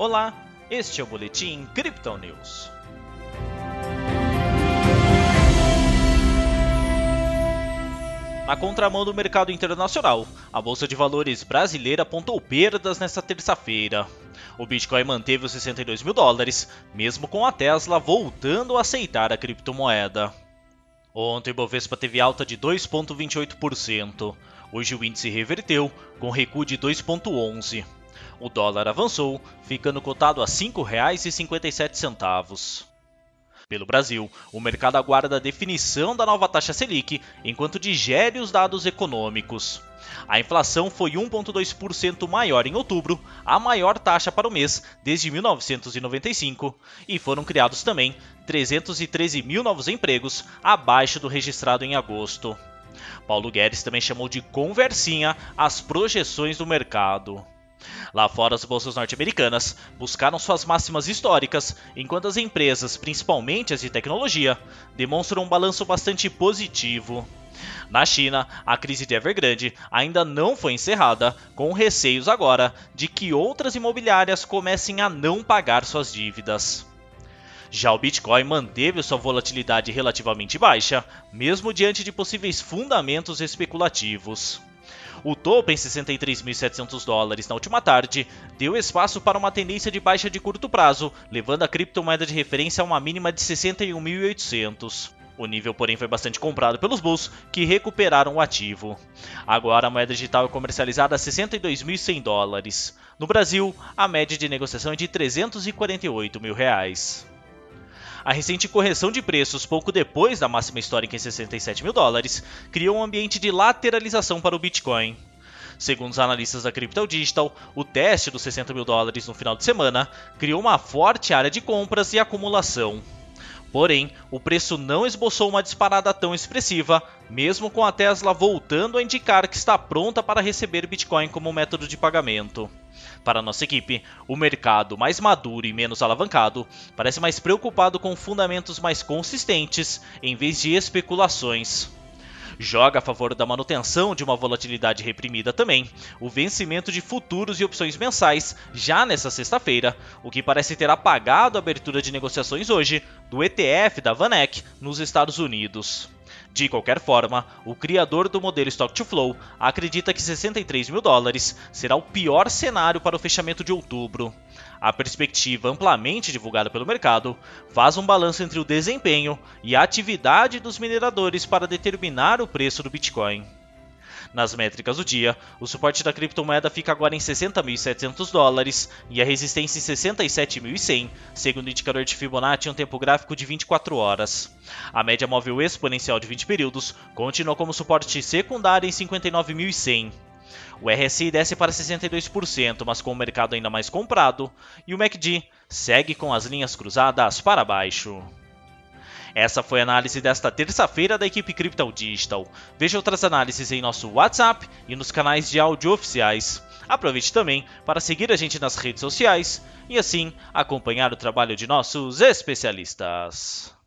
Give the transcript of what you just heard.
Olá, este é o Boletim Crypto News. Na contramão do mercado internacional, a Bolsa de Valores brasileira apontou perdas nesta terça-feira. O Bitcoin manteve os 62 mil dólares, mesmo com a Tesla voltando a aceitar a criptomoeda. Ontem o Bovespa teve alta de 2,28%. Hoje o índice reverteu, com recuo de 2,11%. O dólar avançou, ficando cotado a R$ 5,57. Pelo Brasil, o mercado aguarda a definição da nova taxa Selic enquanto digere os dados econômicos. A inflação foi 1,2% maior em outubro, a maior taxa para o mês desde 1995, e foram criados também 313 mil novos empregos, abaixo do registrado em agosto. Paulo Guedes também chamou de conversinha as projeções do mercado. Lá fora, as bolsas norte-americanas buscaram suas máximas históricas, enquanto as empresas, principalmente as de tecnologia, demonstram um balanço bastante positivo. Na China, a crise de Evergrande ainda não foi encerrada, com receios agora de que outras imobiliárias comecem a não pagar suas dívidas. Já o Bitcoin manteve sua volatilidade relativamente baixa, mesmo diante de possíveis fundamentos especulativos. O topo em 63.700 dólares na última tarde deu espaço para uma tendência de baixa de curto prazo, levando a criptomoeda de referência a uma mínima de 61.800. O nível, porém, foi bastante comprado pelos bulls, que recuperaram o ativo. Agora, a moeda digital é comercializada a 62.100 dólares. No Brasil, a média de negociação é de 348 mil reais. A recente correção de preços pouco depois da máxima histórica em 67 mil dólares criou um ambiente de lateralização para o Bitcoin. Segundo os analistas da Crypto Digital, o teste dos 60 mil dólares no final de semana criou uma forte área de compras e acumulação. Porém, o preço não esboçou uma disparada tão expressiva, mesmo com a Tesla voltando a indicar que está pronta para receber Bitcoin como método de pagamento. Para nossa equipe, o mercado mais maduro e menos alavancado parece mais preocupado com fundamentos mais consistentes em vez de especulações. Joga a favor da manutenção de uma volatilidade reprimida também, o vencimento de futuros e opções mensais já nesta sexta-feira, o que parece ter apagado a abertura de negociações hoje do ETF da Vanek nos Estados Unidos. De qualquer forma, o criador do modelo Stock to Flow acredita que 63 mil dólares será o pior cenário para o fechamento de outubro. A perspectiva amplamente divulgada pelo mercado faz um balanço entre o desempenho e a atividade dos mineradores para determinar o preço do Bitcoin. Nas métricas do dia, o suporte da criptomoeda fica agora em 60.700 dólares e a resistência em 67.100, segundo o indicador de Fibonacci em um tempo gráfico de 24 horas. A média móvel exponencial de 20 períodos continua como suporte secundário em 59.100. O RSI desce para 62%, mas com o mercado ainda mais comprado, e o MACD segue com as linhas cruzadas para baixo. Essa foi a análise desta terça-feira da equipe Crypto Digital. Veja outras análises em nosso WhatsApp e nos canais de áudio oficiais. Aproveite também para seguir a gente nas redes sociais e assim acompanhar o trabalho de nossos especialistas.